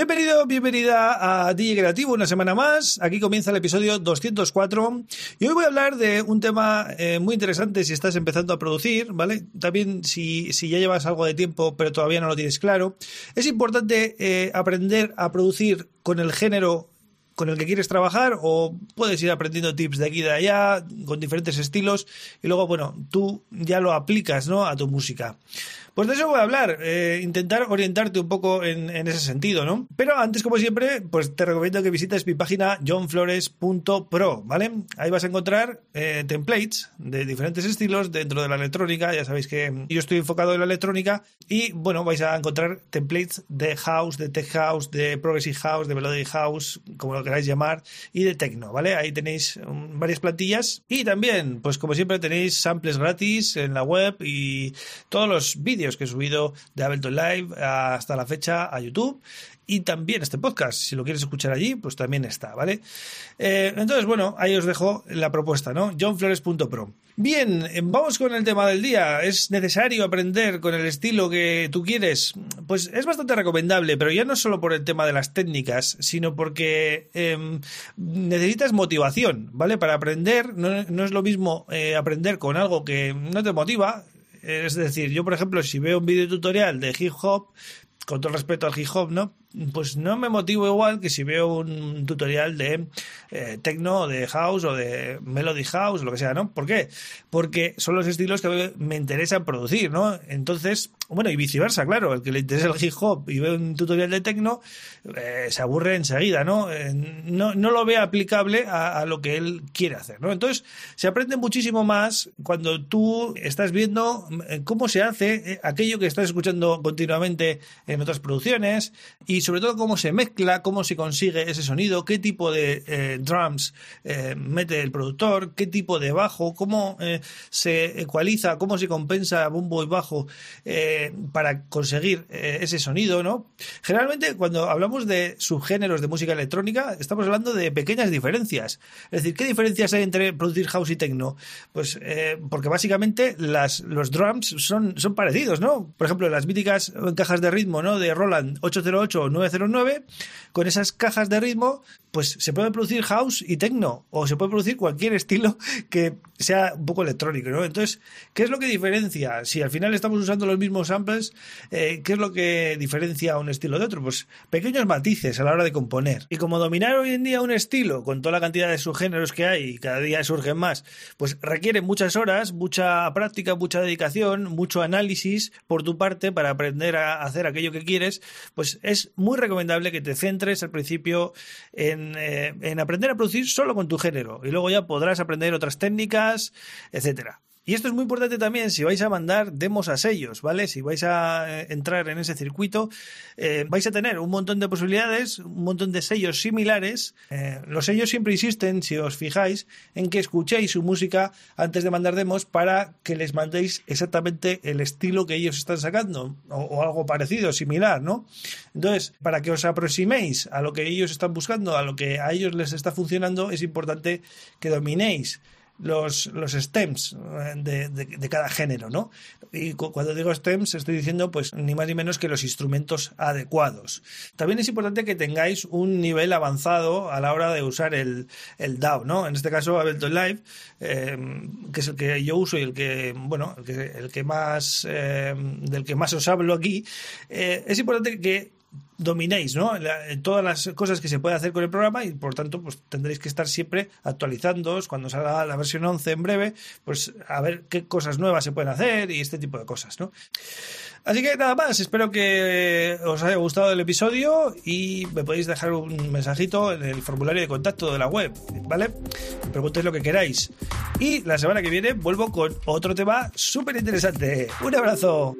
Bienvenido, bienvenida a DJ Creativo, una semana más. Aquí comienza el episodio 204 y hoy voy a hablar de un tema eh, muy interesante si estás empezando a producir, ¿vale? También si, si, ya llevas algo de tiempo pero todavía no lo tienes claro. Es importante eh, aprender a producir con el género con el que quieres trabajar o puedes ir aprendiendo tips de aquí y de allá con diferentes estilos y luego, bueno, tú ya lo aplicas, ¿no? A tu música. Pues de eso voy a hablar, eh, intentar orientarte un poco en, ese sentido, ¿no? Pero antes, como siempre, pues te recomiendo que visites mi página johnflores.pro, ¿vale? Ahí vas a encontrar eh, templates de diferentes estilos dentro de la electrónica, ya sabéis que yo estoy enfocado en la electrónica y, bueno, vais a encontrar templates de house, de tech house, de progressive house, de melody house, como lo queráis llamar, y de techno, ¿vale? Ahí tenéis um, varias plantillas y también, pues como siempre, tenéis samples gratis en la web y todos los vídeos que he subido de Ableton Live hasta la fecha a YouTube y también este podcast. Si lo quieres escuchar allí, pues también está, ¿vale? Eh, entonces, bueno, ahí os dejo la propuesta, ¿no? johnflores.pro. Bien, eh, vamos con el tema del día. ¿Es necesario aprender con el estilo que tú quieres? Pues es bastante recomendable, pero ya no solo por el tema de las técnicas, sino porque em, necesitas motivación, ¿vale? Para aprender, no, es lo mismo eh, aprender con algo que no te motiva, es decir, yo por ejemplo, si veo un video tutorial de hip hop, con todo respeto al hip hop, ¿no? Pues no me motivo igual que si veo un tutorial de eh, techno, de house o de melody house, lo que sea, ¿no? ¿Por qué? Porque son los estilos que me interesan producir, ¿no? Entonces, bueno, y viceversa, claro, el que le interesa el hip hop y ve un tutorial de techno, eh, se aburre enseguida, ¿no? Eh, ¿no? No lo ve aplicable a, lo que él quiere hacer, ¿no? Entonces, se aprende muchísimo más cuando tú estás viendo cómo se hace aquello que estás escuchando continuamente en otras producciones y y sobre todo cómo se mezcla, cómo se consigue ese sonido, qué tipo de eh, drums eh, mete el productor, qué tipo de bajo, cómo eh, se ecualiza, cómo se compensa bombo y bajo para conseguir ese sonido, ¿no? Generalmente cuando hablamos de subgéneros de música electrónica estamos hablando de pequeñas diferencias. Es decir, ¿qué diferencias hay entre producir house y techno? Pues porque básicamente las, los drums son, son parecidos, ¿no? Por ejemplo, las míticas cajas de ritmo, ¿no? De Roland 808 909, con esas cajas de ritmo, pues se puede producir house y techno, o se puede producir cualquier estilo que sea un poco electrónico, ¿no? Entonces, ¿qué es lo que diferencia? Si al final estamos usando los mismos samples, eh, ¿qué es lo que diferencia un estilo de otro? Pues pequeños matices a la hora de componer. Y como dominar hoy en día un estilo, con toda la cantidad de subgéneros que hay y cada día surgen más, pues requiere muchas horas, mucha práctica, mucha dedicación, mucho análisis por tu parte para aprender a hacer aquello que quieres, pues es muy recomendable que te centres al principio en, eh, en aprender a producir solo con tu género y luego ya podrás aprender otras técnicas, etcétera. Y esto es muy importante también si vais a mandar demos a sellos, ¿vale? Si vais a eh, entrar en ese circuito, eh, vais a tener un montón de posibilidades, un montón de sellos similares. Eh, los sellos siempre insisten, si os fijáis, en que escuchéis su música antes de mandar demos para que les mandéis exactamente el estilo que ellos están sacando o, o algo parecido, similar, ¿no? Entonces, para que os aproximéis a lo que ellos están buscando, a lo que a ellos les está funcionando, es importante que dominéis los, los stems eh, de, de, cada género, ¿no? Y cuando digo stems estoy diciendo pues ni más ni menos que los instrumentos adecuados. También es importante que tengáis un nivel avanzado a la hora de usar el, el ¿no? En este caso Ableton Live, eh, que es el que yo uso y el que, bueno, el que más, eh, del que más os hablo aquí, es importante que dominéis ¿no? todas las cosas que se puede hacer con el programa y por tanto pues tendréis que estar siempre actualizándoos cuando salga la versión 11 en breve pues a ver qué cosas nuevas se pueden hacer y este tipo de cosas ¿no? así que nada más espero que os haya gustado el episodio y me podéis dejar un mensajito en el formulario de contacto de la web ¿vale? preguntéis lo que queráis y la semana que viene vuelvo con otro tema súper interesante un abrazo